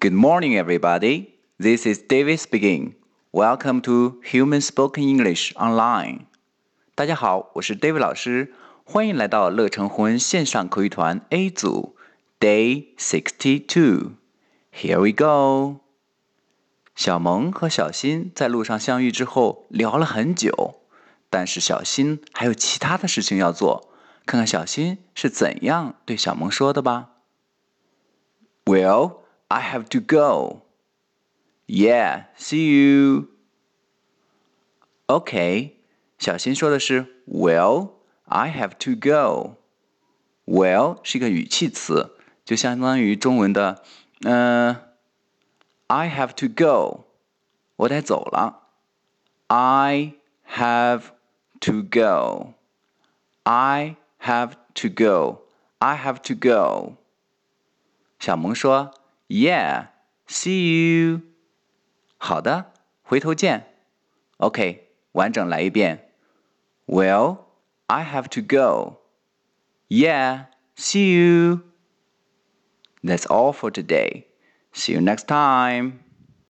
Good morning, everybody. This is David speaking. Welcome to Human Spoken English Online. 大家好，我是 David 老师，欢迎来到乐成魂线上口语团 A 组 Day Sixty Two. Here we go. 小萌和小新在路上相遇之后聊了很久，但是小新还有其他的事情要做。看看小新是怎样对小萌说的吧。Well, I have to go. Yeah, see you. OK，小新说的是 Well, I have to go. Well 是一个语气词，就相当于中文的嗯、呃、I have to go，我得走了。I have to go. I have to go. I have to go. 小萌说 ：“Yeah, see you。”好的，回头见。OK，完整来一遍。Well, I have to go. Yeah, see you. That's all for today. See you next time.